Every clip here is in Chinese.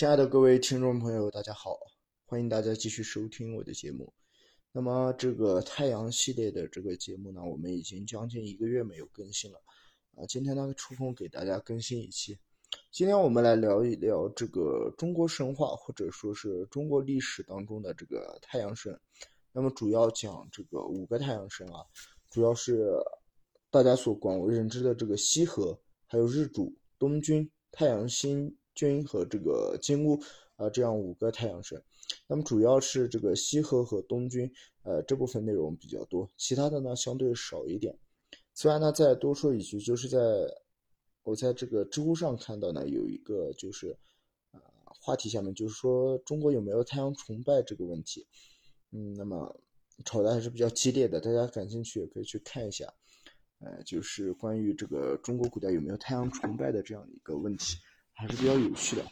亲爱的各位听众朋友，大家好，欢迎大家继续收听我的节目。那么这个太阳系列的这个节目呢，我们已经将近一个月没有更新了啊。今天呢，抽空给大家更新一期。今天我们来聊一聊这个中国神话或者说是中国历史当中的这个太阳神。那么主要讲这个五个太阳神啊，主要是大家所广为人知的这个羲和，还有日主、东君、太阳星君和这个金乌啊这样五个太阳神。那么主要是这个西河和东君，呃这部分内容比较多，其他的呢相对少一点。此外呢，再多说一句，就是在。我在这个知乎上看到呢，有一个就是啊话题下面就是说中国有没有太阳崇拜这个问题，嗯，那么吵的还是比较激烈的，大家感兴趣也可以去看一下，呃，就是关于这个中国古代有没有太阳崇拜的这样一个问题，还是比较有趣的。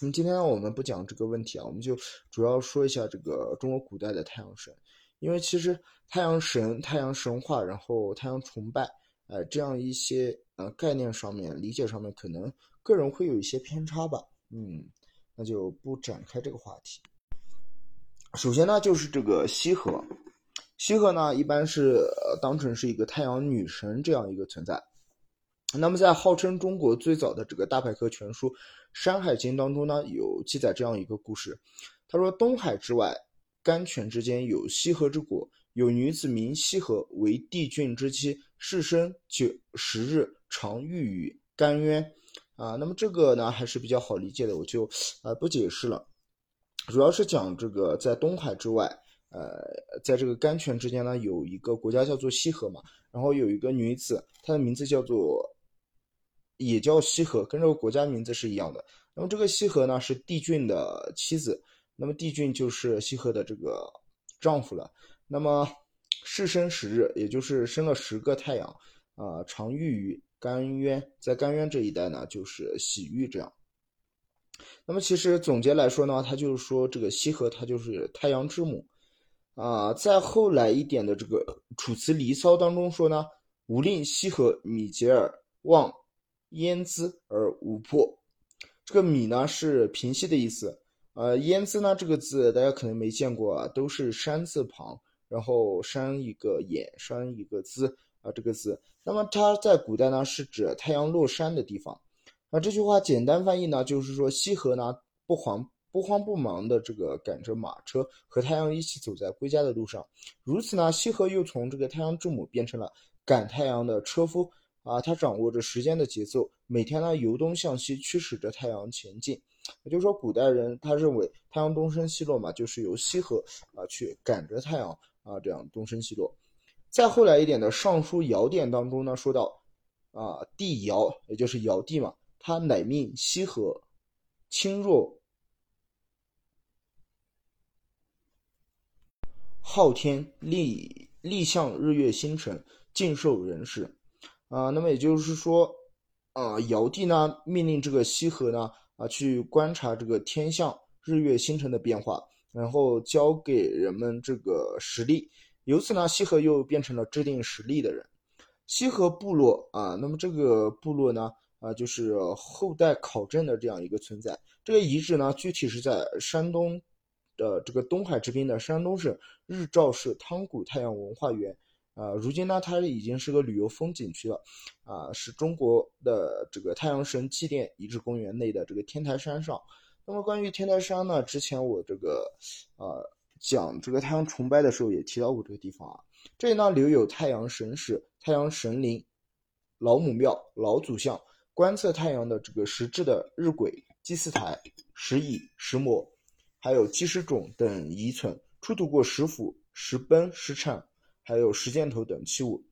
那么今天呢，我们不讲这个问题啊，我们就主要说一下这个中国古代的太阳神，因为其实太阳神、太阳神话，然后太阳崇拜。呃，这样一些呃概念上面理解上面，可能个人会有一些偏差吧。嗯，那就不展开这个话题。首先呢，就是这个羲和，羲和呢一般是当成是一个太阳女神这样一个存在。那么在号称中国最早的这个大百科全书《山海经》当中呢，有记载这样一个故事。他说，东海之外，甘泉之间有羲和之国。有女子名羲和，为帝俊之妻，世生九十日，常浴于甘渊。啊，那么这个呢还是比较好理解的，我就呃不解释了。主要是讲这个在东海之外，呃，在这个甘泉之间呢，有一个国家叫做西河嘛，然后有一个女子，她的名字叫做也叫羲和，跟这个国家名字是一样的。那么这个羲和呢是帝俊的妻子，那么帝俊就是羲和的这个丈夫了。那么，世生十日，也就是生了十个太阳，啊，常浴于甘渊，在甘渊这一带呢，就是洗浴这样。那么，其实总结来说呢，他就是说这个羲和，他就是太阳之母，啊，在后来一点的这个《楚辞离骚》当中说呢，吾令羲和米结尔望焉知而无破。这个米呢是平息的意思，呃，焉知呢这个字大家可能没见过啊，都是山字旁。然后山一个眼，山一个姿啊，这个字，那么它在古代呢是指太阳落山的地方。那这句话简单翻译呢，就是说羲和呢不慌不慌不忙的这个赶着马车和太阳一起走在归家的路上。如此呢，羲和又从这个太阳之母变成了赶太阳的车夫啊，他掌握着时间的节奏，每天呢由东向西驱使着太阳前进。也就是说，古代人他认为太阳东升西落嘛，就是由西河啊去赶着太阳。啊，这样东升西落。再后来一点的《尚书尧典》当中呢，说到啊，帝尧，也就是尧帝嘛，他乃命西河清若昊天，立立向日月星辰，尽受人事。啊，那么也就是说，啊，尧帝呢命令这个羲和呢啊去观察这个天象、日月星辰的变化。然后交给人们这个实力，由此呢，羲和又变成了制定实力的人。羲和部落啊，那么这个部落呢，啊，就是后代考证的这样一个存在。这个遗址呢，具体是在山东的这个东海之滨的山东省日照市汤谷太阳文化园。啊，如今呢，它已经是个旅游风景区了。啊，是中国的这个太阳神祭奠遗址公园内的这个天台山上。那么关于天台山呢？之前我这个，呃，讲这个太阳崇拜的时候也提到过这个地方啊。这里呢留有太阳神室、太阳神灵、老母庙、老祖像、观测太阳的这个石质的日晷、祭祀台、石椅、石磨，还有祭石冢等遗存，出土过石斧、石崩、石铲，还有石箭头等器物。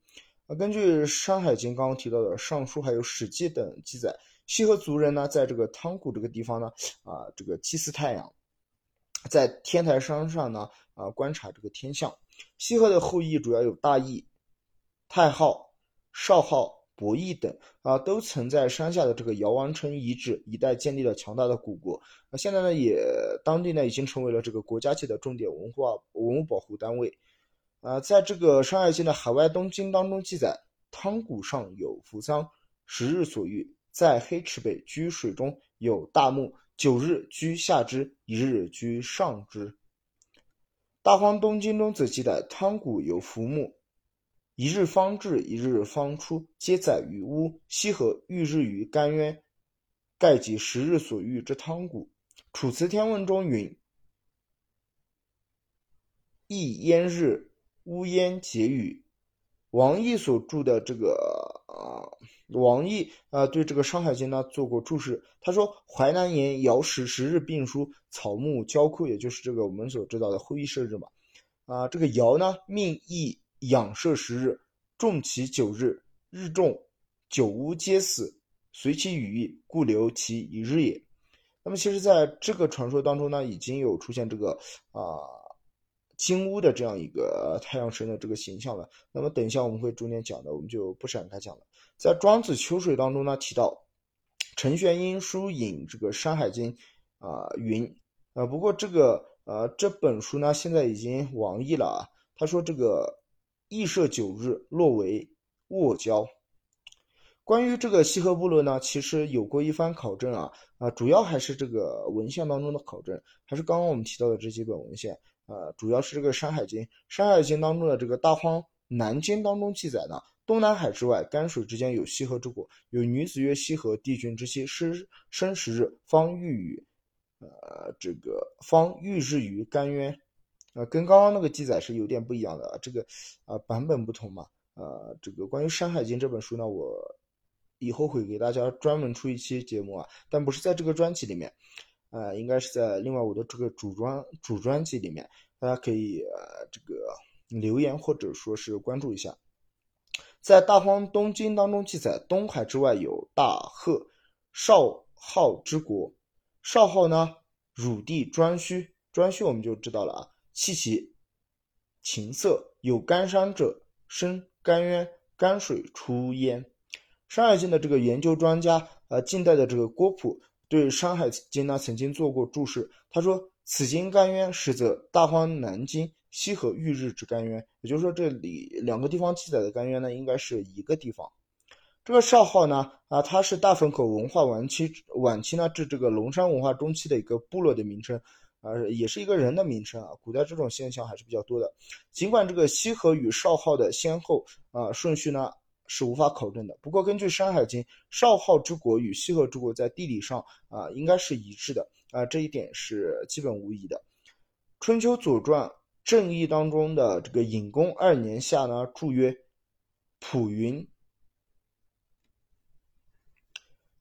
啊，根据《山海经》刚刚提到的《尚书》还有《史记》等记载。羲和族人呢，在这个汤谷这个地方呢，啊，这个祭祀太阳，在天台山上呢，啊，观察这个天象。羲和的后裔主要有大羿、太昊、少昊、伯益等，啊，都曾在山下的这个尧王城遗址一带建立了强大的古国。那现在呢，也当地呢已经成为了这个国家级的重点文化文物保护单位。啊，在这个《山海经》的海外东经当中记载，汤谷上有扶桑，十日所遇。在黑池北居水中，有大木，九日居下之，一日居上之。大荒东经中则记载，汤谷有浮木，一日方至，一日方出，皆载于屋。西河遇日于干渊，盖即十日所遇之汤谷。楚辞天问中云：“亦焉日，乌烟结雨。”王毅所著的这个啊，王毅啊，对这个《山海经》呢做过注释。他说：“淮南言尧时十日并书，草木交枯，也就是这个我们所知道的后羿射日嘛。啊，这个尧呢命羿养射十日，种其九日，日众九乌皆死，随其羽翼，故留其一日也。那么，其实在这个传说当中呢，已经有出现这个啊。”金乌的这样一个太阳神的这个形象了。那么等一下我们会重点讲的，我们就不展开讲了。在《庄子·秋水》当中呢，提到陈玄英书引这个《山海经》啊云啊，不过这个呃这本书呢现在已经亡佚了啊。他说这个羿射九日，落为卧交。关于这个西河部落呢，其实有过一番考证啊啊，主要还是这个文献当中的考证，还是刚刚我们提到的这几本文献。呃，主要是这个《山海经》，《山海经》当中的这个《大荒南经》当中记载呢，东南海之外，干水之间有西河之国，有女子曰西河，帝君之妻，失生十日，方欲与，呃，这个方遇日于干渊，呃，跟刚刚那个记载是有点不一样的，这个啊版本不同嘛，呃，这个关于《山海经》这本书呢，我以后会给大家专门出一期节目啊，但不是在这个专辑里面。呃，应该是在另外我的这个主专主专辑里面，大家可以呃这个留言或者说是关注一下。在《大荒东经》当中记载，东海之外有大贺少昊之国，少昊呢，汝地颛顼，颛顼我们就知道了啊，气其琴瑟，有干山者，生干渊，干水出焉。《山海经》的这个研究专家，呃，近代的这个郭璞。对《山海经》呢，曾经做过注释。他说：“此经干渊，实则大荒南经西河遇日之干渊。”也就是说，这里两个地方记载的干渊呢，应该是一个地方。这个少昊呢，啊，它是大汾口文化晚期晚期呢至这个龙山文化中期的一个部落的名称，啊，也是一个人的名称啊。古代这种现象还是比较多的。尽管这个西河与少昊的先后啊顺序呢。是无法考证的。不过，根据《山海经》，少昊之国与西河之国在地理上啊，应该是一致的啊，这一点是基本无疑的。春秋左传正义当中的这个隐公二年下呢，注曰：“普云，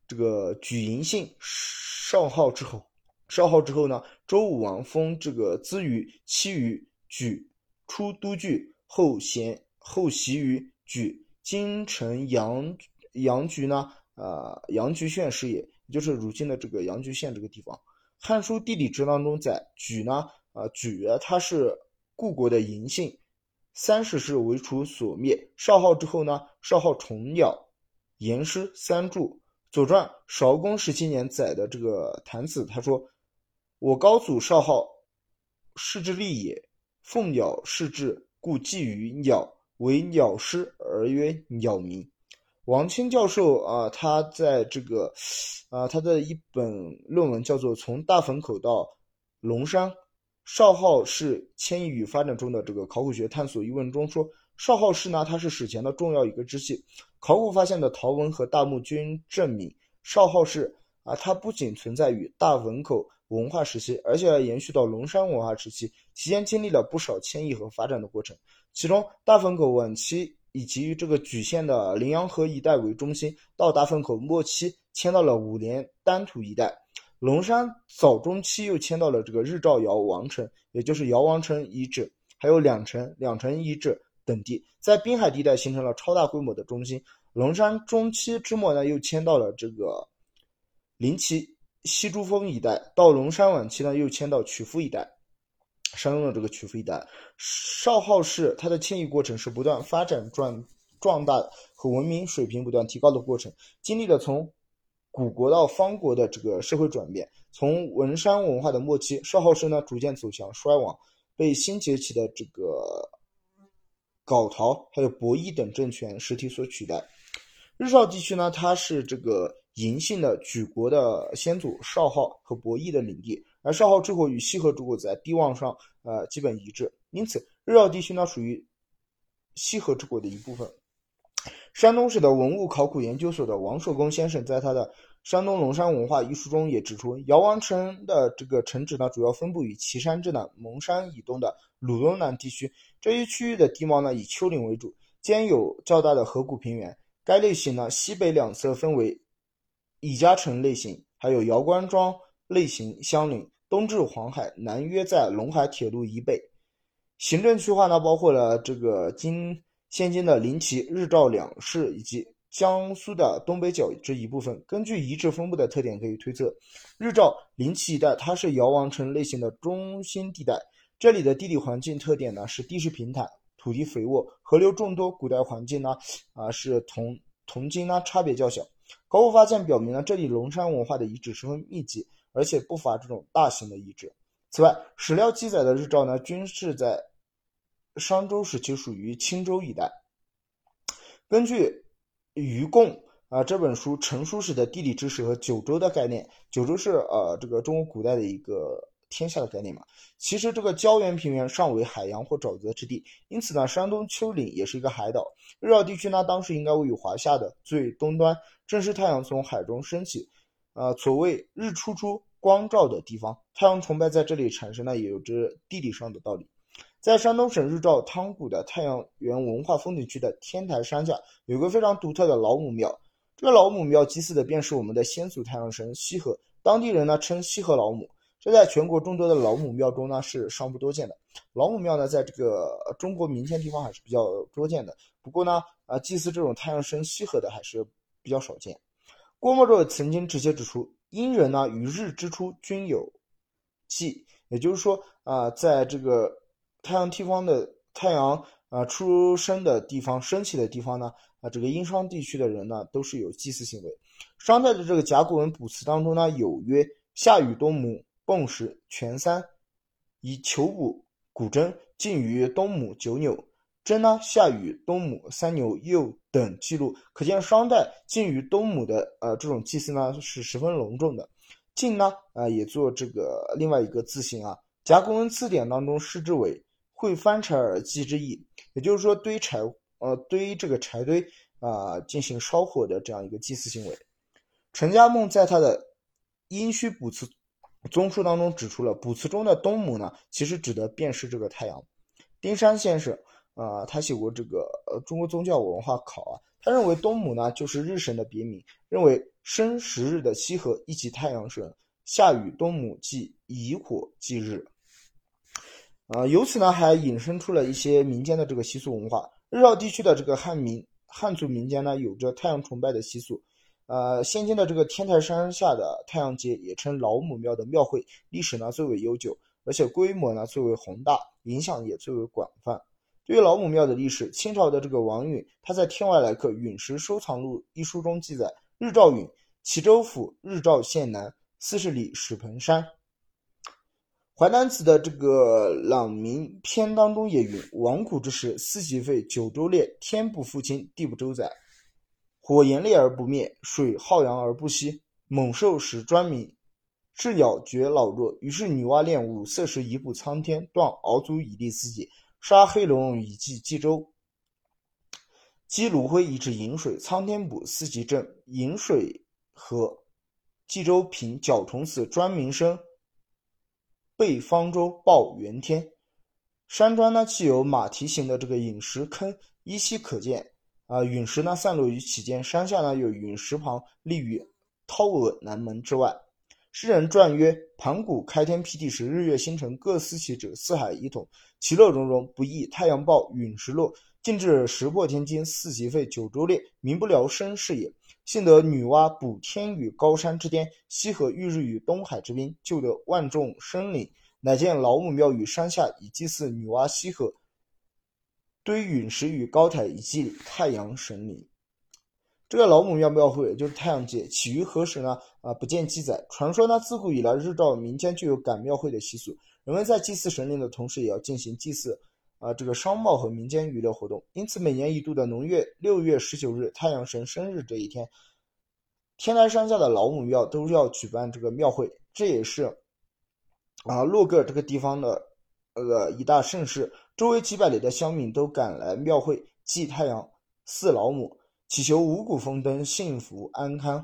这个举嬴姓少昊之后，少昊之后呢，周武王封这个资于妻于举，出都据，后贤后袭于举。”京城阳阳局呢？呃，阳局县是也，也就是如今的这个阳局县这个地方。《汉书地理志》当中载，莒呢，啊，莒它是故国的嬴姓，三十世为楚所灭。少昊之后呢，少昊重鸟，言师三柱。左传韶公十七年载的这个谭子，他说：“我高祖少昊，世之利也。凤鸟氏之，故寄于鸟。”为鸟师而曰鸟鸣。王清教授啊，他在这个啊，他的一本论文叫做《从大汾口到龙山少昊氏迁移与发展中的这个考古学探索》一问中说，少昊氏呢，它是史前的重要一个支系。考古发现的陶文和大墓均证明，少昊氏啊，它不仅存在于大汾口文化时期，而且还延续到龙山文化时期，期间经历了不少迁移和发展的过程。其中，大汾口晚期以及于这个莒县的羚羊河一带为中心，到大汾口末期迁到了五连丹土一带。龙山早中期又迁到了这个日照窑王城，也就是窑王城遗址，还有两城、两城遗址等地，在滨海地带形成了超大规模的中心。龙山中期之末呢，又迁到了这个临齐西珠峰一带，到龙山晚期呢，又迁到曲阜一带。山东的这个曲阜一带，少昊氏它的迁移过程是不断发展壮壮大和文明水平不断提高的过程，经历了从古国到方国的这个社会转变。从文山文化的末期，少昊氏呢逐渐走向衰亡，被新崛起的这个皋陶还有伯益等政权实体所取代。日照地区呢，它是这个嬴姓的举国的先祖少昊和伯益的领地，而少昊之国与西河之国在地望上呃基本一致，因此日照地区呢属于西河之国的一部分。山东省的文物考古研究所的王寿公先生在他的《山东龙山文化》一书中也指出，姚王城的这个城址呢，主要分布于岐山之南、蒙山以东的鲁东南地区。这一区域的地貌呢，以丘陵为主，兼有较大的河谷平原。该类型呢，西北两侧分为乙家城类型，还有姚关庄类型相邻。东至黄海，南约在陇海铁路以北。行政区划呢，包括了这个今。现今的临齐、日照两市以及江苏的东北角这一部分，根据遗址分布的特点可以推测，日照、临齐一带它是姚王城类型的中心地带。这里的地理环境特点呢是地势平坦、土地肥沃、河流众多。古代环境呢啊是同同今呢差别较小。考古发现表明呢，这里龙山文化的遗址十分密集，而且不乏这种大型的遗址。此外，史料记载的日照呢均是在。商周时期属于青州一带。根据《禹贡》啊这本书成书时的地理知识和九州的概念，九州是呃这个中国古代的一个天下的概念嘛。其实这个胶原平原尚为海洋或沼泽之地，因此呢，山东丘陵也是一个海岛。日照地区呢，当时应该位于华夏的最东端，正是太阳从海中升起，呃，所谓日出出光照的地方。太阳崇拜在这里产生呢，也有着地理上的道理。在山东省日照汤谷的太阳园文化风景区的天台山下，有个非常独特的老母庙。这个老母庙祭祀的便是我们的先祖太阳神羲和，当地人呢称羲和老母。这在全国众多的老母庙中呢是尚不多见的。老母庙呢，在这个中国民间地方还是比较多见的。不过呢，啊，祭祀这种太阳神羲和的还是比较少见。郭沫若曾经直接指出，殷人呢与日之初均有祭，也就是说啊，在这个。太阳地方的太阳啊出生的地方升起的地方呢啊这个殷商地区的人呢都是有祭祀行为。商代的这个甲骨文卜辞当中呢有曰：夏禹冬母迸时全三，以求卜古筝，近于东母九牛。真呢夏禹东母三牛又等记录，可见商代近于东母的呃这种祭祀呢是十分隆重的。晋呢啊也做这个另外一个字形啊，甲骨文字典当中释之为。会翻柴而祭之意，也就是说堆柴，呃，堆这个柴堆啊，进行烧火的这样一个祭祀行为。陈家梦在他的《殷墟卜辞综述》当中指出了，卜辞中的东母呢，其实指的便是这个太阳。丁山先生啊，他写过这个呃中国宗教文化考啊，他认为东母呢就是日神的别名，认为生十日的羲和一即太阳神，夏禹冬母即以火祭日。啊，由此呢，还引申出了一些民间的这个习俗文化。日照地区的这个汉民汉族民间呢，有着太阳崇拜的习俗。呃，现今的这个天台山下的太阳节，也称老母庙的庙会，历史呢最为悠久，而且规模呢最为宏大，影响也最为广泛。对于老母庙的历史，清朝的这个王允他在《天外来客陨石收藏录》一书中记载：日照陨，齐州府日照县南四十里史盆山。淮南子的这个朗明篇当中也云：亡古之时，四极废，九州裂，天不复清，地不周载，火炎烈而不灭，水浩洋而不息，猛兽使专鸣，是咬绝老弱。于是女娲炼五色石以补苍天，断鳌足以立四极，杀黑龙以祭冀州，积炉灰以治饮水，苍天补，四极正，饮水和，冀州平，角虫死，专名生。背方舟抱元天，山庄呢既有马蹄形的这个陨石坑，依稀可见。啊，陨石呢散落于其间，山下呢有陨石旁立于涛峨南门之外。诗人传曰：盘古开天辟地时，日月星辰各司其职，四海一统，其乐融融，不亦太阳报，陨石落，尽至石破天惊，四极废，九州裂，民不聊生是也。幸得女娲补天于高山之巅，羲和遇日于东海之滨，救得万众生灵，乃建老母庙于山下，以祭祀女娲羲和；堆陨石与高台，以祭太阳神灵。这个老母庙庙会就是太阳节，起于何时呢？啊，不见记载。传说呢，自古以来日照民间就有赶庙会的习俗，人们在祭祀神灵的同时，也要进行祭祀。啊，这个商贸和民间娱乐活动，因此每年一度的农月六月十九日太阳神生日这一天，天台山下的老母庙都要举办这个庙会，这也是啊洛格这个地方的呃一大盛事。周围几百里的乡民都赶来庙会祭太阳祀老母，祈求五谷丰登、幸福安康。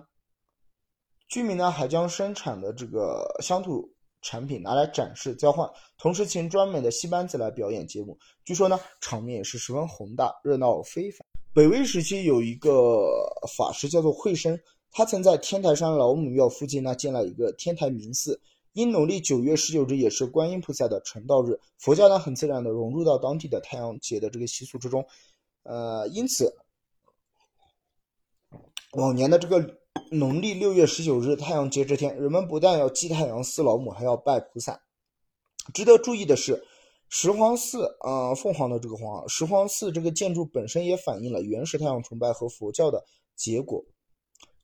居民呢还将生产的这个乡土产品拿来展示交换，同时请专门的戏班子来表演节目。据说呢场面也是十分宏大，热闹非凡。北魏时期有一个法师叫做慧生，他曾在天台山老母庙附近呢建了一个天台明寺。因农历九月十九日也是观音菩萨的成道日，佛教呢很自然的融入到当地的太阳节的这个习俗之中。呃，因此往年的这个农历六月十九日太阳节这天，人们不但要祭太阳寺老母，还要拜菩萨。值得注意的是。石皇寺啊，凤凰的这个凰，石皇寺这个建筑本身也反映了原始太阳崇拜和佛教的结果。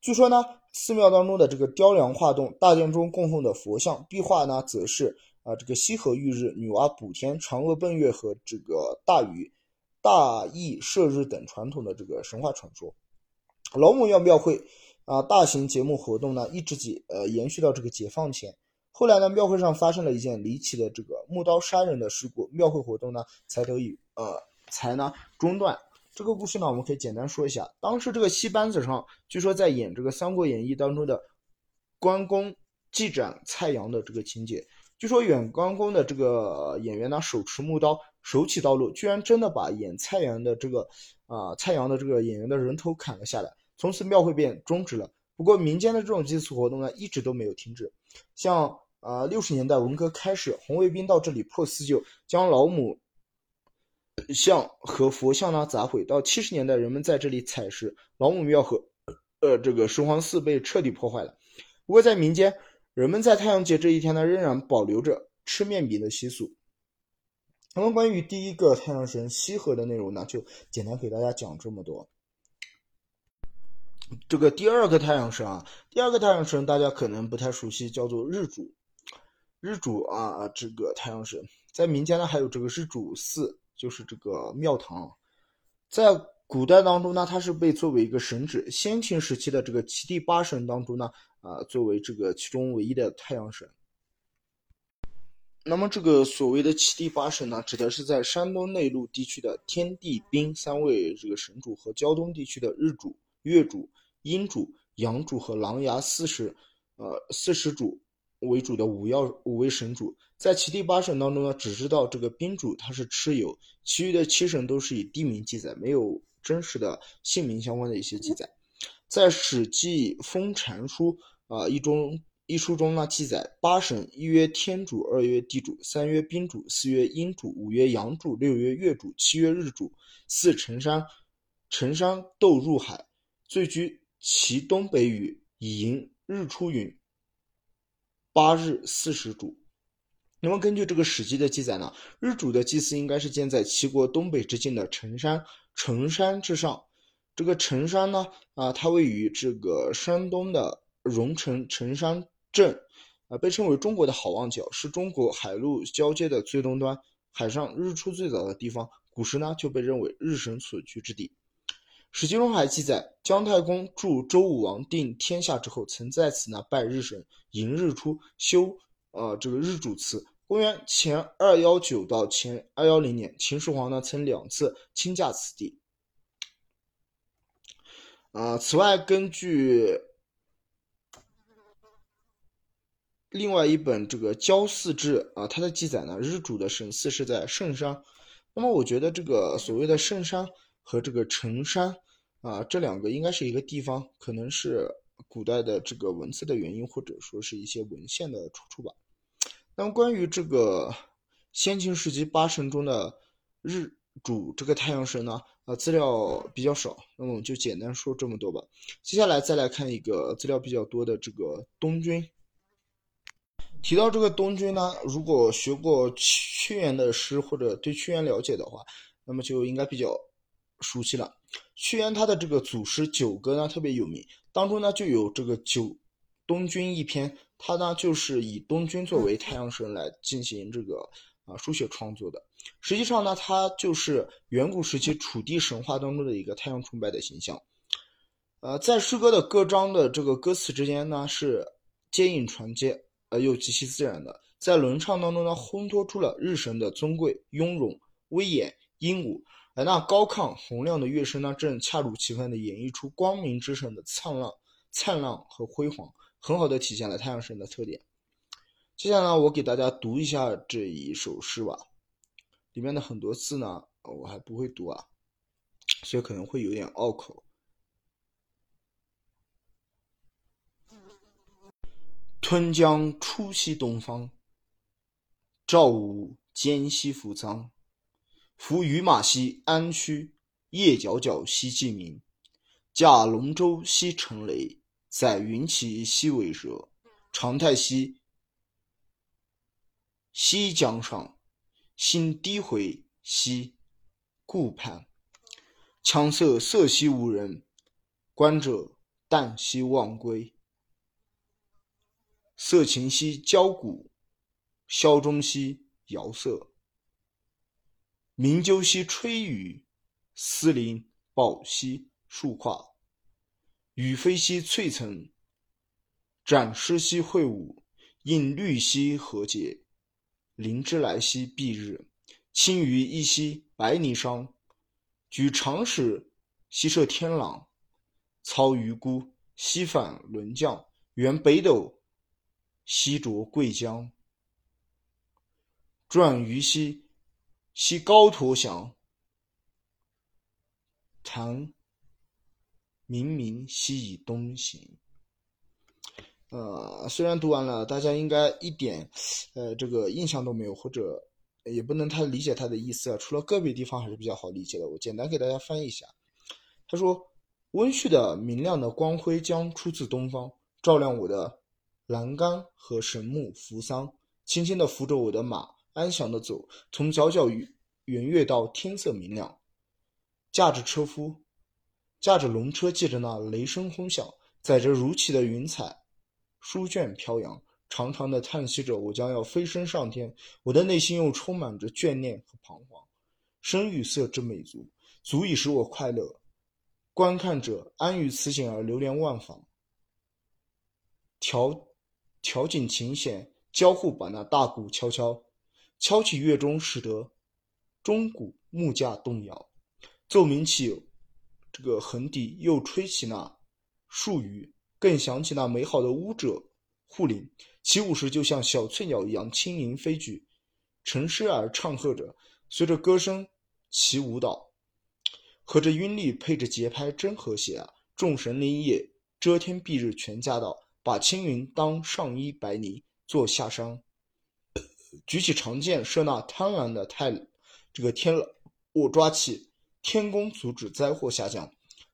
据说呢，寺庙当中的这个雕梁画栋，大殿中供奉的佛像壁画呢，则是啊这个西河玉日、女娲补天、嫦娥奔月和这个大禹大羿射日等传统的这个神话传说。老母庙庙会啊，大型节目活动呢，一直解呃延续到这个解放前。后来呢，庙会上发生了一件离奇的这个木刀杀人的事故，庙会活动呢才得以呃才呢中断。这个故事呢，我们可以简单说一下。当时这个戏班子上，据说在演这个《三国演义》当中的关公祭斩蔡阳的这个情节。据说演关公的这个演员呢，手持木刀，手起刀落，居然真的把演蔡阳的这个啊蔡阳的这个演员的人头砍了下来。从此庙会便终止了。不过民间的这种祭祀活动呢，一直都没有停止。像啊，六十年代文革开始，红卫兵到这里破四旧，将老母像和佛像呢砸毁。到七十年代，人们在这里采石，老母庙和呃这个石皇寺被彻底破坏了。不过在民间，人们在太阳节这一天呢，仍然保留着吃面饼的习俗。那么关于第一个太阳神羲和的内容呢，就简单给大家讲这么多。这个第二个太阳神啊，第二个太阳神大家可能不太熟悉，叫做日主。日主啊，这个太阳神在民间呢，还有这个日主寺，就是这个庙堂。在古代当中呢，它是被作为一个神祇。先秦时期的这个七地八神当中呢，啊，作为这个其中唯一的太阳神。那么这个所谓的七地八神呢，指的是在山东内陆地区的天地兵三位这个神主和胶东地区的日主、月主、阴主、阳主和琅琊四十，呃，四十主。为主的五曜五位神主，在其地八神当中呢，只知道这个宾主他是蚩尤，其余的七神都是以地名记载，没有真实的姓名相关的一些记载。在《史记·封禅书》啊一中一书中呢，记载八神：一曰天主，二曰地主，三曰宾主，四曰阴主，五曰阳主，六曰月主，七曰日主。四辰山，辰山斗入海，最居其东北隅，以迎日出云。八日四时主，那么根据这个《史记》的记载呢，日主的祭祀应该是建在齐国东北之境的辰山，辰山之上。这个辰山呢，啊，它位于这个山东的荣成辰山镇，啊，被称为中国的好望角，是中国海陆交界的最东端，海上日出最早的地方。古时呢，就被认为日神所居之地。史记中还记载，姜太公助周武王定天下之后，曾在此呢拜日神，迎日出，修呃这个日主祠。公元前二幺九到前二幺零年，秦始皇呢曾两次亲驾此地。啊，此外，根据另外一本这个《焦祀志》啊，它的记载呢，日主的神祠是在圣山。那么，我觉得这个所谓的圣山和这个辰山。啊，这两个应该是一个地方，可能是古代的这个文字的原因，或者说是一些文献的出处吧。那么关于这个先秦时期八神中的日主这个太阳神呢，呃，资料比较少，那么我们就简单说这么多吧。接下来再来看一个资料比较多的这个东君。提到这个东君呢，如果学过屈原的诗或者对屈原了解的话，那么就应该比较熟悉了。屈原他的这个祖诗《九歌》呢特别有名，当中呢就有这个九东君一篇，他呢就是以东君作为太阳神来进行这个啊书写创作的。实际上呢，他就是远古时期楚地神话当中的一个太阳崇拜的形象。呃，在诗歌的各章的这个歌词之间呢，是接应传接，呃，又极其自然的，在轮唱当中呢，烘托出了日神的尊贵、雍容、威严、英武。而那高亢洪亮的乐声呢，正恰如其分的演绎出光明之神的灿烂、灿烂和辉煌，很好的体现了太阳神的特点。接下来，我给大家读一下这一首诗吧，里面的很多字呢，我还不会读啊，所以可能会有点拗口。吞江出西东方，赵武兼西扶桑。伏于马兮安区，夜皎皎兮鸡鸣。驾龙舟兮乘雷，载云旗兮尾蛇。长太息，西江上，心低回兮顾盼。羌塞塞兮无人，观者旦兮望归。色情兮交鼓，箫中兮遥瑟。鸣鸠兮吹雨，思林抱兮树跨。羽飞兮翠层，展翅兮会舞。应律兮何节，灵芝来兮蔽日。青鱼一兮白泥裳，举长矢兮射天朗。操鱼孤兮反轮降，原北斗。西着桂江，转于兮，西高驼翔。谈明明西以东行。呃，虽然读完了，大家应该一点呃这个印象都没有，或者也不能太理解它的意思。除了个别地方还是比较好理解的，我简单给大家翻译一下。他说：“温煦的明亮的光辉将出自东方，照亮我的。”栏杆和神木扶桑，轻轻地扶着我的马，安详地走，从皎皎圆月到天色明亮。驾着车夫，驾着龙车，借着那雷声轰响，载着如棋的云彩，书卷飘扬，长长的叹息着，我将要飞升上天。我的内心又充满着眷恋和彷徨。声与色之美足，足以使我快乐。观看者安于此景而流连忘返。调。调景琴弦，交互把那大鼓敲敲，敲起乐钟，使得钟鼓木架动摇。奏鸣起这个横笛，又吹起那树鱼，更响起那美好的舞者护林。起舞时就像小翠鸟一样轻盈飞举，乘诗而唱和着，随着歌声起舞蹈，和着韵律，配着节拍，真和谐啊！众神灵也，遮天蔽日，全驾到。把青云当上衣，白泥做下裳。举起长剑射那贪婪的太这个天了。我抓起天弓阻止灾祸下降。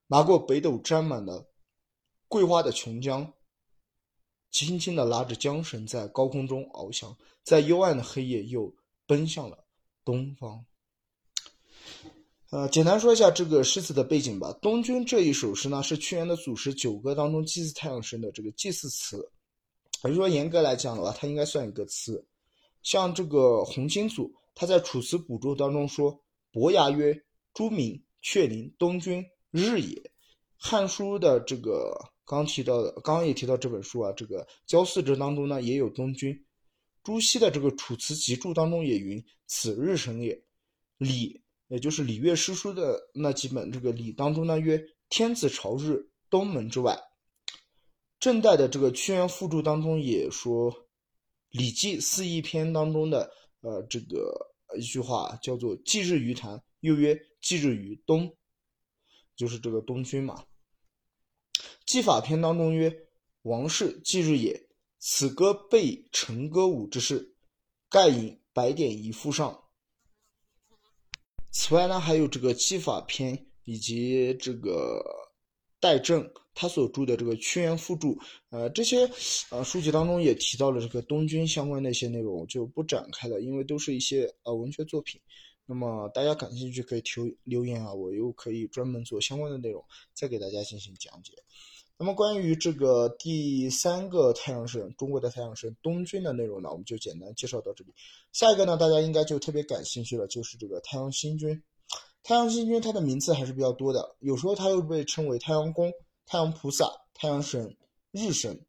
拿过北斗沾满了桂花的琼浆，轻轻地拉着缰绳在高空中翱翔，在幽暗的黑夜又奔向了东方。呃，简单说一下这个诗词的背景吧。东君这一首诗呢，是屈原的祖诗九歌当中祭祀太阳神的这个祭祀词。也就是说，严格来讲的话，它应该算一个词。像这个洪兴祖，他在《楚辞补注》当中说：“伯牙曰：‘朱明，阙灵，东君，日也。’”《汉书》的这个刚提到的，刚刚也提到这本书啊，这个《郊祀志》当中呢也有东君。朱熹的这个《楚辞集注》当中也云：“此日神也。”礼。也就是礼乐诗书的那几本，这个礼当中呢曰：“天子朝日，东门之外。”正代的这个屈原赋注当中也说，《礼记四义篇》当中的呃这个一句话叫做“祭日于坛”，又曰“祭日于东”，就是这个东君嘛。《祭法篇》当中曰：“王室祭日也，此歌备陈歌舞之事，盖引白点以附上。”此外呢，还有这个《技法篇》以及这个戴震他所著的这个《屈原赋注》，呃，这些呃书籍当中也提到了这个东君相关的一些内容，就不展开了，因为都是一些呃文学作品。那么大家感兴趣可以留留言啊，我又可以专门做相关的内容，再给大家进行讲解。那么关于这个第三个太阳神，中国的太阳神东君的内容呢，我们就简单介绍到这里。下一个呢，大家应该就特别感兴趣了，就是这个太阳星君。太阳星君它的名字还是比较多的，有时候它又被称为太阳公、太阳菩萨、太阳神、日神。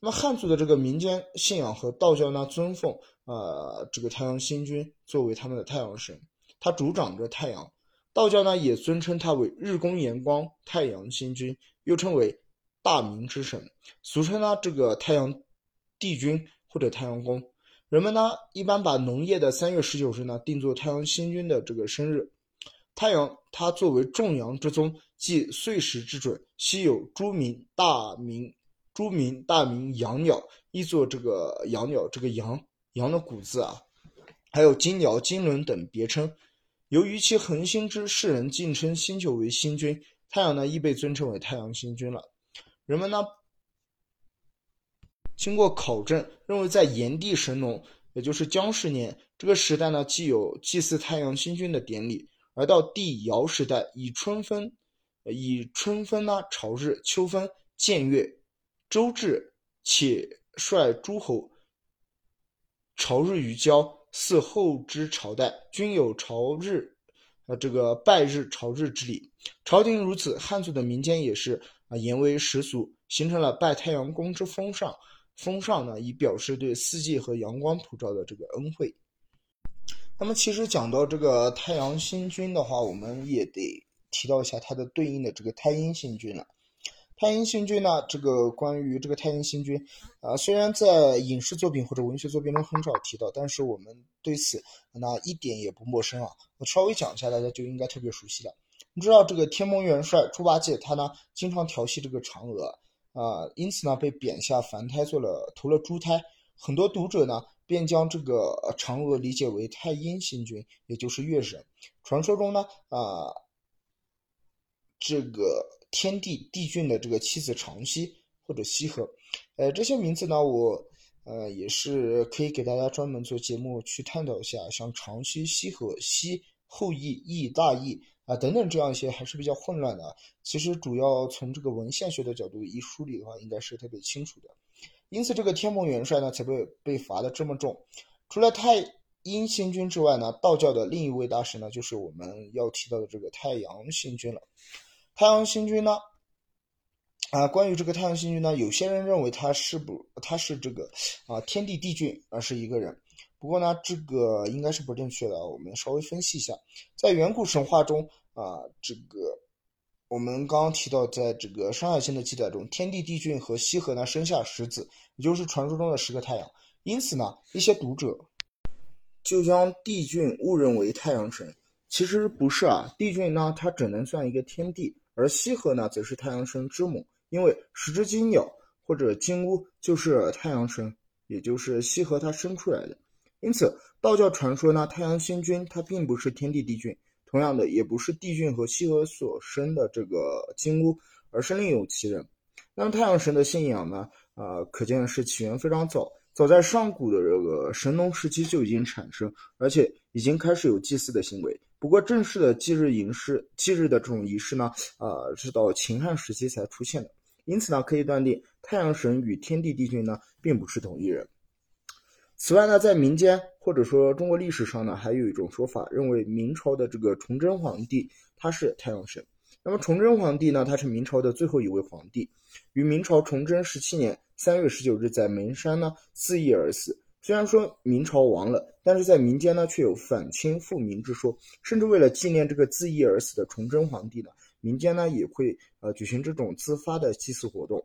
那么汉族的这个民间信仰和道教呢，尊奉呃这个太阳星君作为他们的太阳神，他主掌着太阳。道教呢也尊称他为日宫炎光太阳星君，又称为大明之神，俗称呢这个太阳帝君或者太阳公。人们呢一般把农业的三月十九日呢定作太阳星君的这个生日。太阳它作为众阳之宗，即岁时之准，昔有诸明大明、诸明大明阳鸟，亦作这个阳鸟，这个阳阳的古字啊，还有金鸟、金轮等别称。由于其恒星之世人敬称星球为星君，太阳呢亦被尊称为太阳星君了。人们呢经过考证，认为在炎帝神农，也就是姜氏年这个时代呢，既有祭祀太阳星君的典礼。而到帝尧时代，以春分，以春分呢朝日，秋分见月，周至，且率诸侯朝日于郊，祀后之朝代，均有朝日，呃，这个拜日朝日之礼。朝廷如此，汉族的民间也是啊，言为时俗，形成了拜太阳公之风尚。风尚呢，以表示对四季和阳光普照的这个恩惠。那么，其实讲到这个太阳星君的话，我们也得提到一下它的对应的这个太阴星君了。太阴星君呢，这个关于这个太阴星君啊，虽然在影视作品或者文学作品中很少提到，但是我们对此那一点也不陌生啊。我稍微讲一下，大家就应该特别熟悉了。你知道这个天蓬元帅猪八戒，他呢经常调戏这个嫦娥啊，因此呢被贬下凡胎，做了投了猪胎。很多读者呢。便将这个嫦娥理解为太阴星君，也就是月神。传说中呢，啊，这个天帝帝俊的这个妻子长息或者羲和，呃，这些名字呢，我呃也是可以给大家专门做节目去探讨一下，像长息、羲和、羲后羿、羿大羿啊等等这样一些还是比较混乱的。其实主要从这个文献学的角度一梳理的话，应该是特别清楚的。因此，这个天蓬元帅呢才被被罚的这么重。除了太阴星君之外呢，道教的另一位大神呢，就是我们要提到的这个太阳星君了。太阳星君呢，啊，关于这个太阳星君呢，有些人认为他是不，他是这个啊天地帝君，而是一个人。不过呢，这个应该是不正确的。我们稍微分析一下，在远古神话中啊，这个。我们刚刚提到，在这个《山海经》的记载中，天帝帝俊和羲和呢生下十子，也就是传说中的十个太阳。因此呢，一些读者就将帝俊误认为太阳神。其实不是啊，帝俊呢，它只能算一个天帝，而羲和呢，则是太阳神之母。因为十只金鸟或者金乌就是太阳神，也就是羲和他生出来的。因此，道教传说呢，太阳星君他并不是天帝帝俊。同样的，也不是帝俊和羲和所生的这个金乌，而是另有其人。那么太阳神的信仰呢？啊，可见是起源非常早，早在上古的这个神农时期就已经产生，而且已经开始有祭祀的行为。不过正式的祭日仪式、祭日的这种仪式呢，啊，是到秦汉时期才出现的。因此呢，可以断定太阳神与天地帝君呢，并不是同一人。此外呢，在民间或者说中国历史上呢，还有一种说法，认为明朝的这个崇祯皇帝他是太阳神。那么崇祯皇帝呢，他是明朝的最后一位皇帝，于明朝崇祯十七年三月十九日在眉山呢自缢而死。虽然说明朝亡了，但是在民间呢却有反清复明之说，甚至为了纪念这个自缢而死的崇祯皇帝呢，民间呢也会呃举行这种自发的祭祀活动。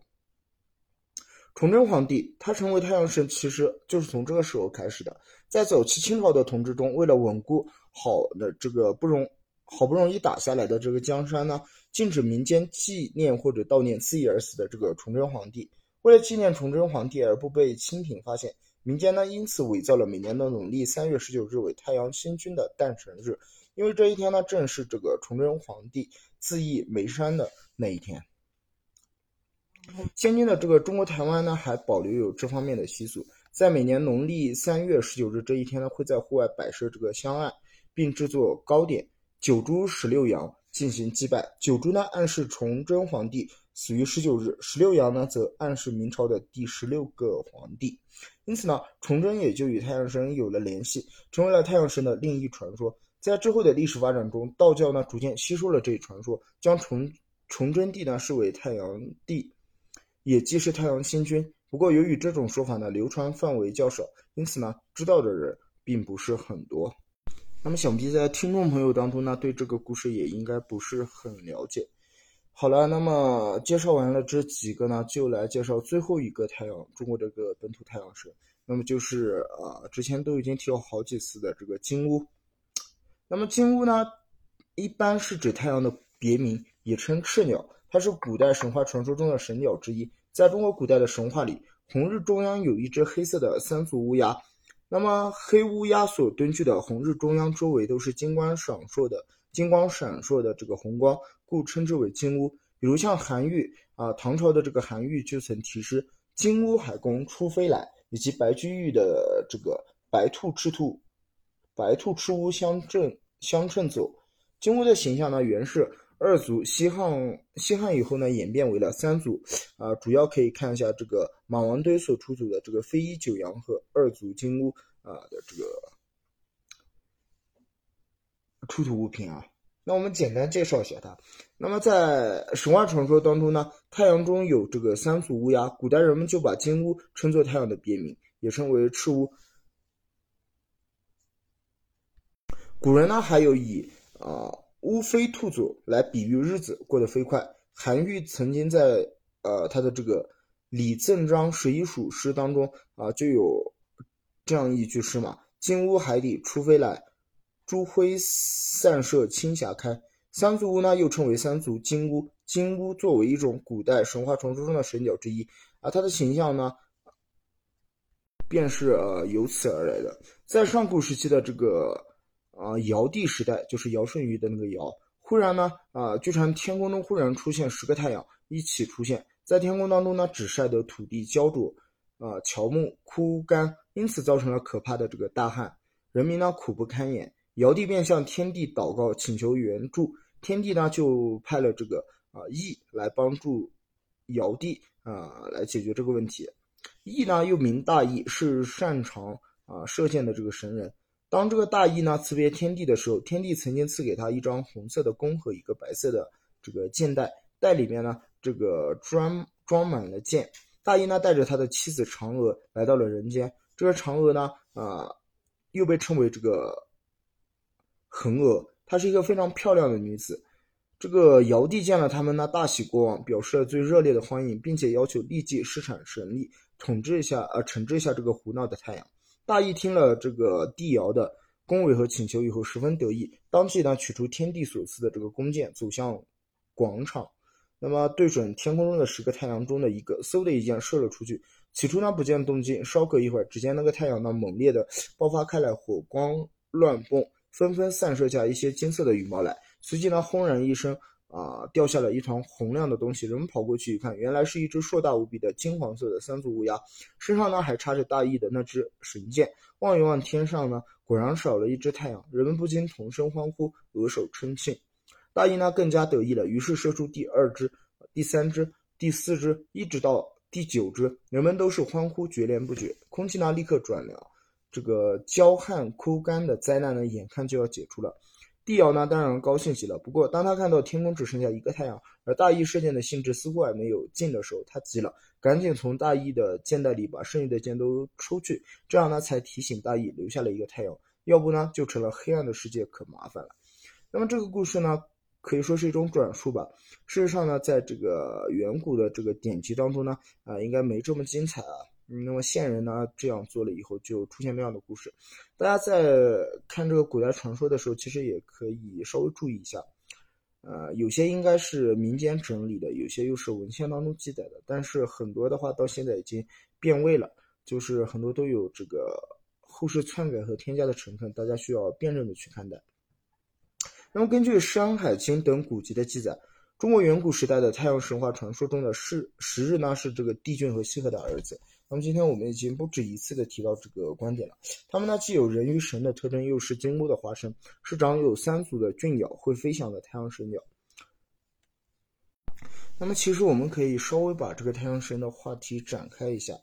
崇祯皇帝他成为太阳神，其实就是从这个时候开始的。在早期清朝的统治中，为了稳固好的这个不容好不容易打下来的这个江山呢，禁止民间纪念或者悼念自缢而死的这个崇祯皇帝。为了纪念崇祯皇帝而不被清廷发现，民间呢因此伪造了每年的农历三月十九日为太阳星君的诞辰日，因为这一天呢正是这个崇祯皇帝自缢眉山的那一天。现今的这个中国台湾呢，还保留有这方面的习俗，在每年农历三月十九日这一天呢，会在户外摆设这个香案，并制作糕点九株十六羊进行祭拜。九株呢暗示崇祯皇帝死于十九日，十六羊呢则暗示明朝的第十六个皇帝。因此呢，崇祯也就与太阳神有了联系，成为了太阳神的另一传说。在之后的历史发展中，道教呢逐渐吸收了这一传说，将崇崇祯帝呢视为太阳帝，也既是太阳星君。不过由于这种说法呢流传范围较少，因此呢知道的人并不是很多。那么想必在听众朋友当中呢，对这个故事也应该不是很了解。好了，那么介绍完了这几个呢，就来介绍最后一个太阳，中国这个本土太阳神。那么就是啊，之前都已经提过好几次的这个金乌。那么金乌呢，一般是指太阳的别名，也称赤鸟，它是古代神话传说中的神鸟之一。在中国古代的神话里，红日中央有一只黑色的三足乌鸦。那么黑乌鸦所蹲踞的红日中央周围都是金光闪烁的金光闪烁的这个红光，故称之为金乌。比如像韩愈啊，唐朝的这个韩愈就曾题诗“金乌海公出飞来”，以及白居易的这个“白兔赤兔，白兔赤乌相正相称走”。金乌的形象呢，原是二组，西汉西汉以后呢，演变为了三组。啊，主要可以看一下这个马王堆所出土的这个飞衣九阳和二足金乌啊的这个出土物品啊。那我们简单介绍一下它。那么在神话传说当中呢，太阳中有这个三足乌鸦，古代人们就把金乌称作太阳的别名，也称为赤乌。古人呢还有以啊乌飞兔走来比喻日子过得飞快。韩愈曾经在呃，他的这个《李赠章十一属诗》当中啊，就有这样一句诗嘛：“金乌海底出飞来，朱辉散射青霞开。”三足乌呢，又称为三足金乌。金乌作为一种古代神话传说中的神鸟之一啊，它的形象呢，便是呃由此而来的。在上古时期的这个啊尧帝时代，就是尧舜禹的那个尧，忽然呢啊，据传天空中忽然出现十个太阳一起出现。在天空当中呢，只晒得土地焦灼，啊，乔木枯干，因此造成了可怕的这个大旱，人民呢苦不堪言。尧帝便向天帝祷告，请求援助。天帝呢就派了这个啊羿来帮助尧帝啊来解决这个问题。羿呢又名大羿，是擅长啊射箭的这个神人。当这个大羿呢辞别天帝的时候，天帝曾经赐给他一张红色的弓和一个白色的这个箭袋，袋里面呢。这个装装满了箭，大羿呢带着他的妻子嫦娥来到了人间。这个嫦娥呢，啊，又被称为这个恒娥，她是一个非常漂亮的女子。这个尧帝见了他们呢，大喜过望，表示了最热烈的欢迎，并且要求立即施展神力，统治一下，呃，惩治一下这个胡闹的太阳。大羿听了这个帝尧的恭维和请求以后，十分得意，当即呢取出天地所赐的这个弓箭，走向广场。那么对准天空中的十个太阳中的一个，嗖的一箭射了出去。起初呢不见动静，稍隔一会儿，只见那个太阳呢猛烈的爆发开来，火光乱蹦，纷纷散射下一些金色的羽毛来。随即呢轰然一声，啊掉下了一团红亮的东西。人们跑过去一看，原来是一只硕大无比的金黄色的三足乌鸦，身上呢还插着大羿的那只神箭。望一望天上呢，果然少了一只太阳，人们不禁同声欢呼，额手称庆。大羿呢更加得意了，于是射出第二只、第三只、第四只，一直到第九只，人们都是欢呼绝连不绝。空气呢立刻转凉，这个焦旱枯干的灾难呢眼看就要解除了。帝尧呢当然高兴极了，不过当他看到天空只剩下一个太阳，而大羿射箭的兴致似乎还没有尽的时候，他急了，赶紧从大羿的箭袋里把剩余的箭都抽去，这样呢才提醒大羿留下了一个太阳，要不呢就成了黑暗的世界，可麻烦了。那么这个故事呢？可以说是一种转述吧。事实上呢，在这个远古的这个典籍当中呢，啊，应该没这么精彩啊。那么现人呢这样做了以后，就出现这样的故事。大家在看这个古代传说的时候，其实也可以稍微注意一下。呃，有些应该是民间整理的，有些又是文献当中记载的。但是很多的话，到现在已经变味了，就是很多都有这个后世篡改和添加的成分，大家需要辩证的去看待。那么，根据《山海经》等古籍的记载，中国远古时代的太阳神话传说中的是时日呢是这个帝俊和羲和的儿子。那么今天我们已经不止一次的提到这个观点了。他们呢既有人与神的特征，又是金乌的化身，是长有三足的俊鸟，会飞翔的太阳神鸟。那么其实我们可以稍微把这个太阳神的话题展开一下。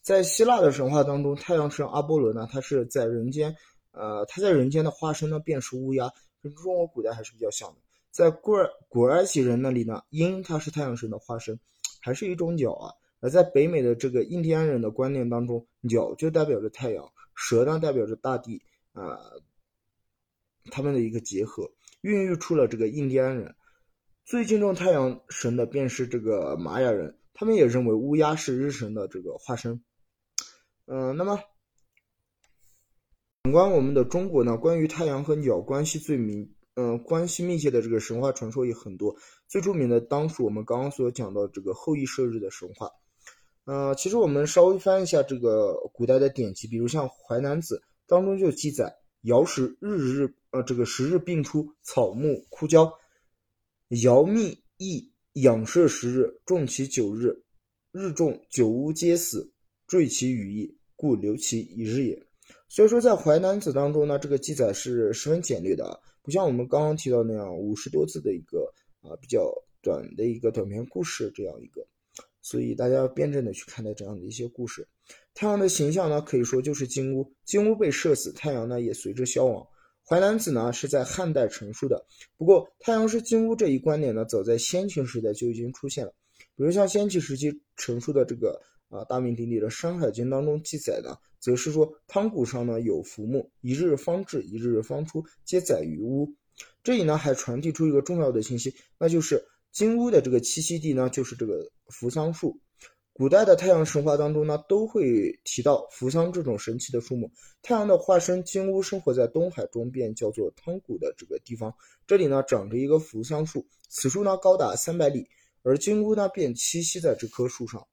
在希腊的神话当中，太阳神阿波罗呢，他是在人间，呃，他在人间的化身呢便是乌鸦。跟中国古代还是比较像的。在古古埃及人那里呢，鹰它是太阳神的化身，还是一种鸟啊。而在北美的这个印第安人的观念当中，鸟就代表着太阳，蛇呢代表着大地啊，他们的一个结合，孕育出了这个印第安人。最敬重太阳神的便是这个玛雅人，他们也认为乌鸦是日神的这个化身。嗯，那么。反观我们的中国呢，关于太阳和鸟关系最明，嗯，关系密切的这个神话传说也很多。最著名的当属我们刚刚所讲到这个后羿射日的神话。呃，其实我们稍微翻一下这个古代的典籍，比如像《淮南子》当中就记载：尧时日日，呃，这个十日并出，草木枯焦。尧密邑养射十日，种其九日，日众九屋皆死，坠其羽翼，故留其一日也。所以说，在《淮南子》当中呢，这个记载是十分简略的啊，不像我们刚刚提到那样五十多字的一个啊比较短的一个短篇故事这样一个。所以大家要辩证的去看待这样的一些故事。太阳的形象呢，可以说就是金乌，金乌被射死，太阳呢也随之消亡。《淮南子》呢是在汉代成书的，不过太阳是金乌这一观点呢，早在先秦时代就已经出现了。比如像先秦时期成书的这个啊大名鼎鼎的《山海经》当中记载的。则是说，汤谷上呢有浮木，一日方至，一日方出，皆载于乌。这里呢还传递出一个重要的信息，那就是金乌的这个栖息地呢就是这个扶桑树。古代的太阳神话当中呢都会提到扶桑这种神奇的树木。太阳的化身金乌生活在东海中，便叫做汤谷的这个地方。这里呢长着一个扶桑树，此树呢高达三百里，而金乌呢便栖息在这棵树上。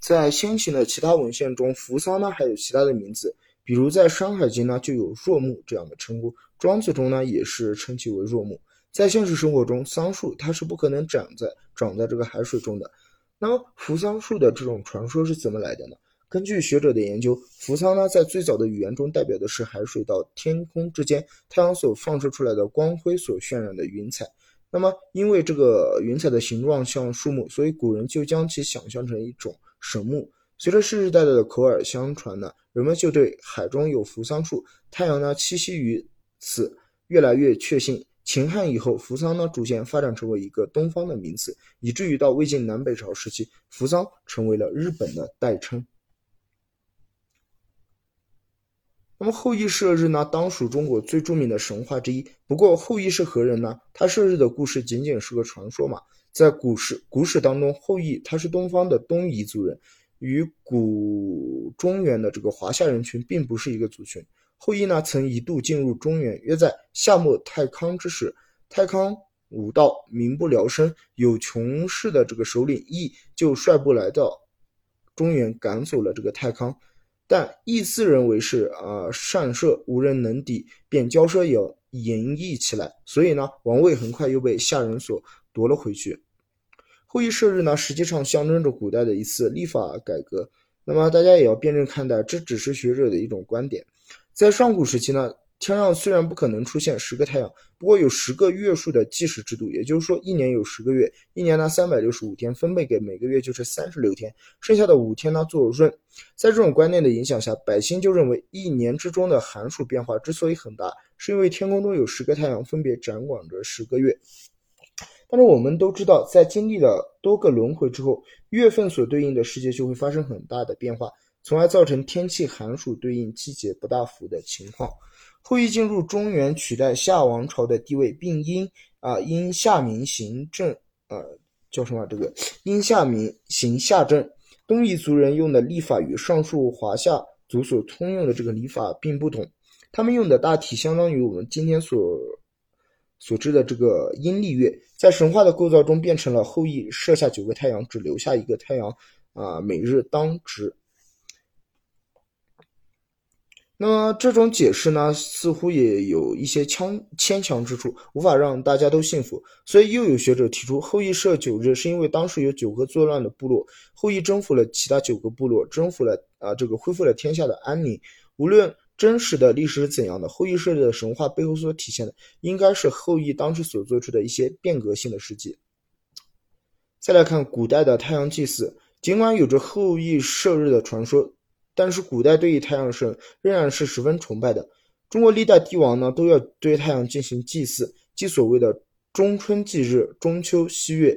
在先秦的其他文献中，扶桑呢还有其他的名字，比如在《山海经》呢就有若木这样的称呼，《庄子》中呢也是称其为若木。在现实生活中，桑树它是不可能长在长在这个海水中的。那么扶桑树的这种传说是怎么来的呢？根据学者的研究，扶桑呢在最早的语言中代表的是海水到天空之间太阳所放射出来的光辉所渲染的云彩。那么因为这个云彩的形状像树木，所以古人就将其想象成一种。神木，随着世世代代的口耳相传呢，人们就对海中有扶桑树，太阳呢栖息于此越来越确信。秦汉以后，扶桑呢逐渐发展成为一个东方的名词，以至于到魏晋南北朝时期，扶桑成为了日本的代称。那么后羿射日呢，当属中国最著名的神话之一。不过后羿是何人呢？他射日的故事仅仅是个传说嘛。在古史古史当中，后羿他是东方的东夷族人，与古中原的这个华夏人群并不是一个族群。后羿呢，曾一度进入中原，约在夏末太康之时，太康武道，民不聊生，有穷氏的这个首领羿就率部来到中原，赶走了这个太康。但羿自认为是啊善射，无人能敌，便骄奢也淫逸起来，所以呢，王位很快又被夏人所夺了回去。后羿射日呢，实际上象征着古代的一次历法改革。那么大家也要辩证看待，这只是学者的一种观点。在上古时期呢，天上虽然不可能出现十个太阳，不过有十个月数的计时制度，也就是说，一年有十个月，一年呢三百六十五天，分配给每个月就是三十六天，剩下的五天呢做闰。在这种观念的影响下，百姓就认为一年之中的寒暑变化之所以很大，是因为天空中有十个太阳分别掌管着十个月。但是我们都知道，在经历了多个轮回之后，月份所对应的世界就会发生很大的变化，从而造成天气寒暑对应季节不大符的情况。后羿进入中原，取代夏王朝的地位，并因啊因夏民行政，呃叫什么？这个因夏民行夏政，东夷族人用的历法与上述华夏族所通用的这个历法并不同，他们用的大体相当于我们今天所。所知的这个阴历月，在神话的构造中变成了后羿射下九个太阳，只留下一个太阳，啊，每日当值。那么这种解释呢，似乎也有一些牵牵强之处，无法让大家都信服。所以又有学者提出，后羿射九日是因为当时有九个作乱的部落，后羿征服了其他九个部落，征服了啊，这个恢复了天下的安宁。无论。真实的历史是怎样的？后羿射日的神话背后所体现的，应该是后羿当时所做出的一些变革性的事迹。再来看古代的太阳祭祀，尽管有着后羿射日的传说，但是古代对于太阳神仍然是十分崇拜的。中国历代帝王呢，都要对太阳进行祭祀，即所谓的中春祭日，中秋夕月。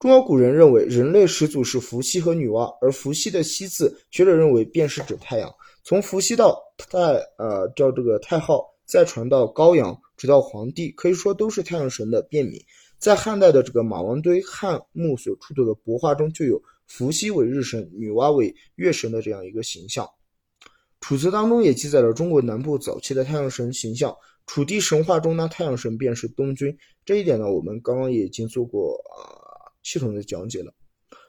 中国古人认为人类始祖是伏羲和女娲，而伏羲的羲字，学者认为便是指太阳。从伏羲到太呃叫这个太昊，再传到高阳，直到黄帝，可以说都是太阳神的变名。在汉代的这个马王堆汉墓所出土的帛画中，就有伏羲为日神，女娲为月神的这样一个形象。楚辞当中也记载了中国南部早期的太阳神形象。楚地神话中呢，太阳神便是东君。这一点呢，我们刚刚也已经做过啊系统的讲解了。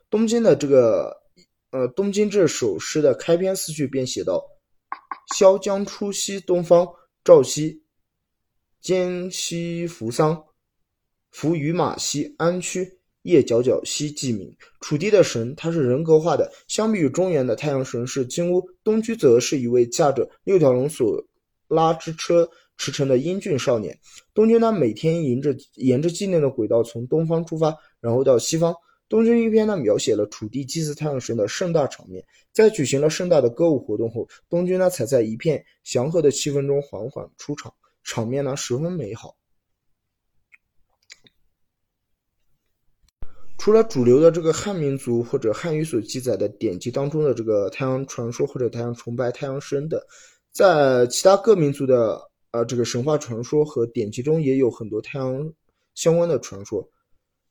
东京的这个呃《东京》这首诗的开篇四句便写道：“萧江出西东方，赵西兼西扶桑，扶于马西安区，夜皎皎兮既明。”楚地的神他是人格化的，相比于中原的太阳神是金乌，东居则是一位驾着六条龙所拉之车。驰骋的英俊少年，东君呢每天沿着沿着纪念的轨道从东方出发，然后到西方。东君一篇呢描写了楚地祭祀太阳神的盛大场面，在举行了盛大的歌舞活动后，东君呢才在一片祥和的气氛中缓缓出场，场面呢十分美好。除了主流的这个汉民族或者汉语所记载的典籍当中的这个太阳传说或者太阳崇拜、太阳神等，在其他各民族的。呃，这个神话传说和典籍中也有很多太阳相关的传说。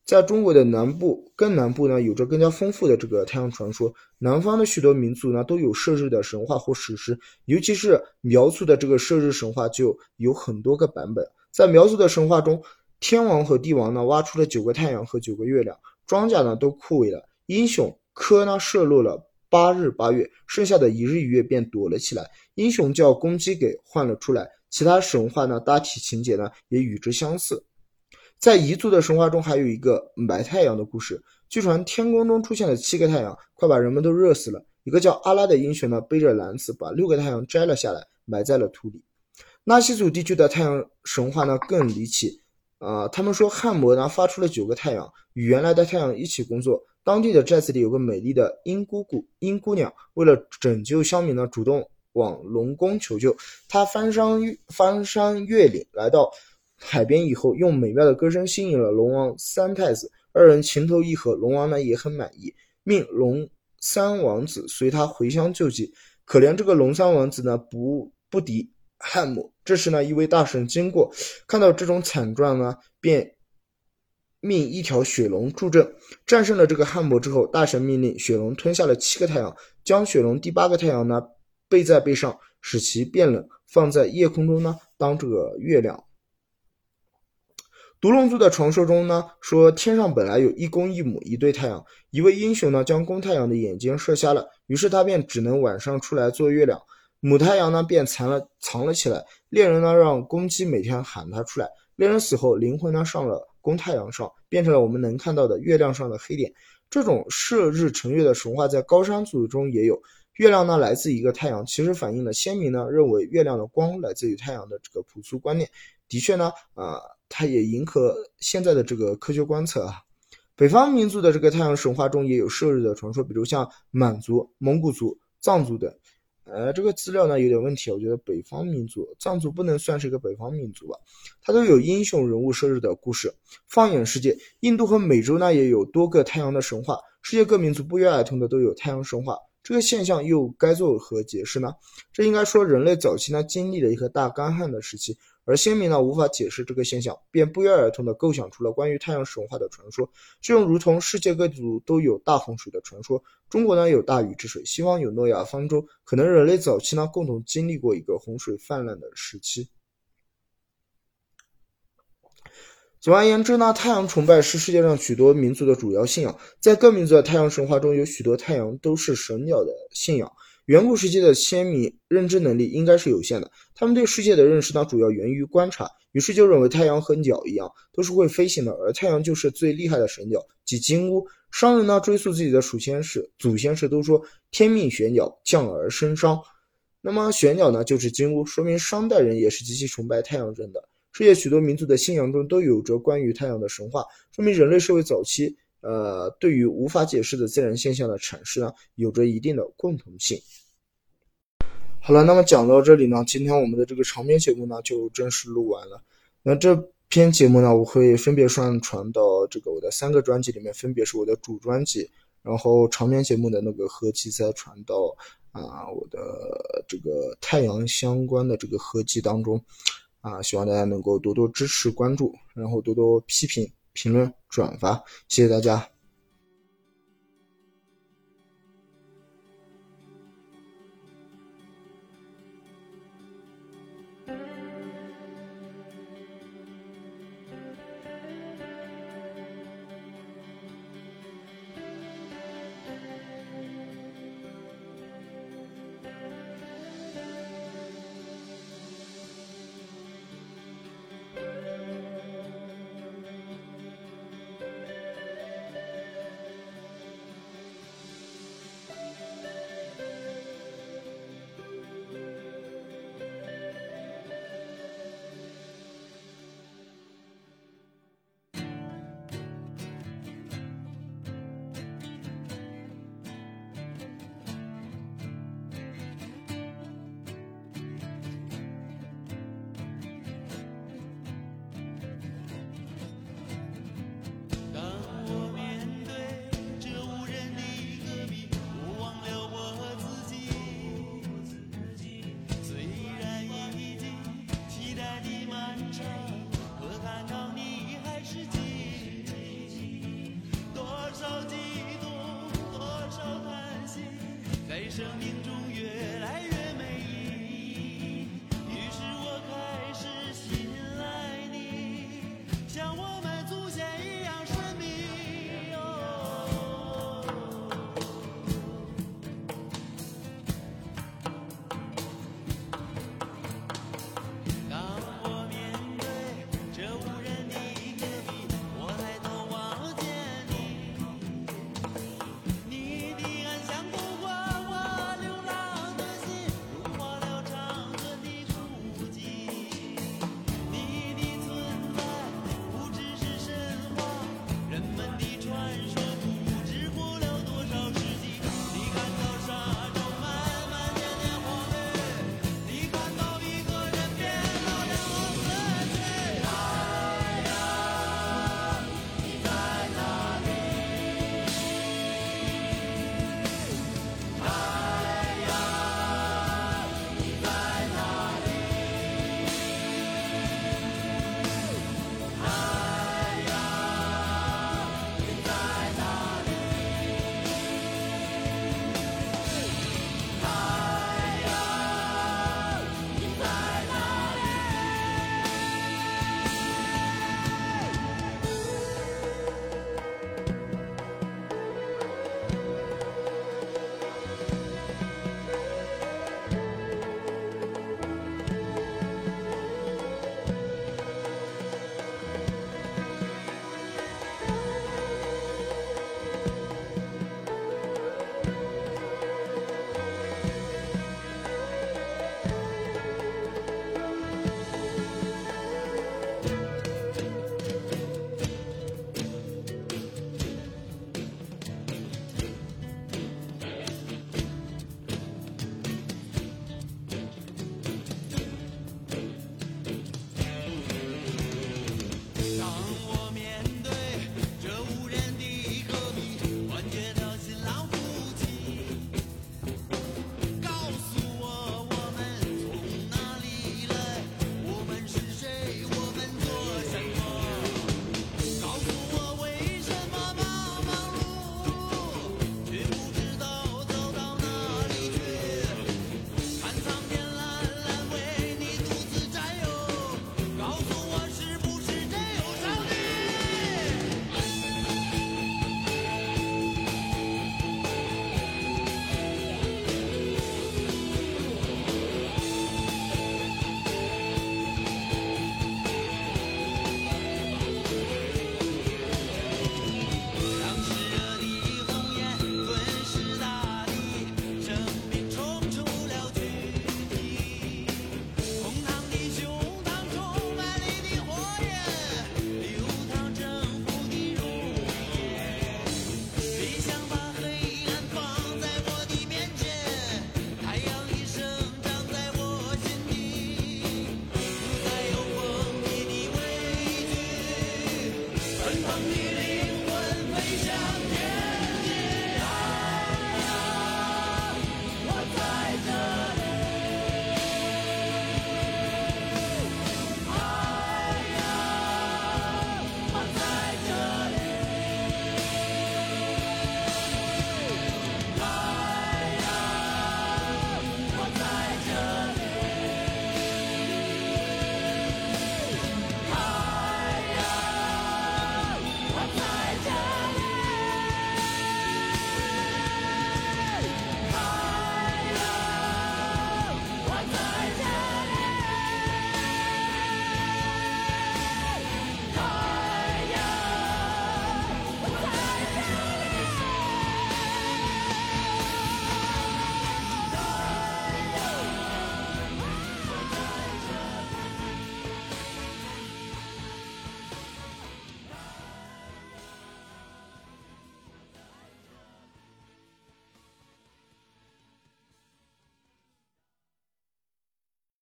在中国的南部，更南部呢，有着更加丰富的这个太阳传说。南方的许多民族呢，都有射日的神话或史诗，尤其是苗族的这个射日神话就有很多个版本。在苗族的神话中，天王和地王呢，挖出了九个太阳和九个月亮，庄稼呢都枯萎了，英雄科呢射落了八日八月，剩下的一日一月便躲了起来，英雄叫公鸡给换了出来。其他神话呢，大体情节呢也与之相似。在彝族的神话中，还有一个埋太阳的故事。据传天空中出现了七个太阳，快把人们都热死了。一个叫阿拉的英雄呢，背着篮子把六个太阳摘了下来，埋在了土里。纳西族地区的太阳神话呢更离奇，啊，他们说汉魔呢发出了九个太阳，与原来的太阳一起工作。当地的寨子里有个美丽的鹰姑姑，鹰姑娘为了拯救乡民呢，主动。往龙宫求救，他翻山翻山越岭来到海边以后，用美妙的歌声吸引了龙王三太子，二人情投意合，龙王呢也很满意，命龙三王子随他回乡救济。可怜这个龙三王子呢不不敌汉姆，这时呢一位大神经过，看到这种惨状呢，便命一条雪龙助阵，战胜了这个汉姆之后，大神命令雪龙吞下了七个太阳，将雪龙第八个太阳呢。背在背上，使其变冷，放在夜空中呢，当这个月亮。独龙族的传说中呢，说天上本来有一公一母一对太阳，一位英雄呢将公太阳的眼睛射瞎了，于是他便只能晚上出来做月亮，母太阳呢便藏了藏了起来。猎人呢让公鸡每天喊它出来，猎人死后灵魂呢上了公太阳上，变成了我们能看到的月亮上的黑点。这种射日成月的神话在高山族中也有。月亮呢，来自一个太阳，其实反映了先民呢认为月亮的光来自于太阳的这个朴素观念。的确呢，啊，它也迎合现在的这个科学观测啊。北方民族的这个太阳神话中也有射日的传说，比如像满族、蒙古族、藏族等。呃，这个资料呢有点问题，我觉得北方民族、藏族不能算是一个北方民族吧？它都有英雄人物设置的故事。放眼世界，印度和美洲呢也有多个太阳的神话，世界各民族不约而同的都有太阳神话。这个现象又该作何解释呢？这应该说人类早期呢经历了一个大干旱的时期，而先民呢无法解释这个现象，便不约而同的构想出了关于太阳神话的传说。这种如同世界各族都有大洪水的传说，中国呢有大禹治水，西方有诺亚方舟，可能人类早期呢共同经历过一个洪水泛滥的时期。总而言之呢，太阳崇拜是世界上许多民族的主要信仰。在各民族的太阳神话中，有许多太阳都是神鸟的信仰。远古时期的先民认知能力应该是有限的，他们对世界的认识呢，主要源于观察，于是就认为太阳和鸟一样，都是会飞行的，而太阳就是最厉害的神鸟，即金乌。商人呢，追溯自己的祖先史祖先是都说天命玄鸟，降而生商。那么玄鸟呢，就是金乌，说明商代人也是极其崇拜太阳神的。世界许多民族的信仰中都有着关于太阳的神话，说明人类社会早期，呃，对于无法解释的自然现象的阐释呢，有着一定的共同性。好了，那么讲到这里呢，今天我们的这个长篇节目呢就正式录完了。那这篇节目呢，我会分别上传到这个我的三个专辑里面，分别是我的主专辑，然后长篇节目的那个合集再传到啊我的这个太阳相关的这个合集当中，啊，希望大家能够多多支持关注，然后多多批评、评论、转发，谢谢大家。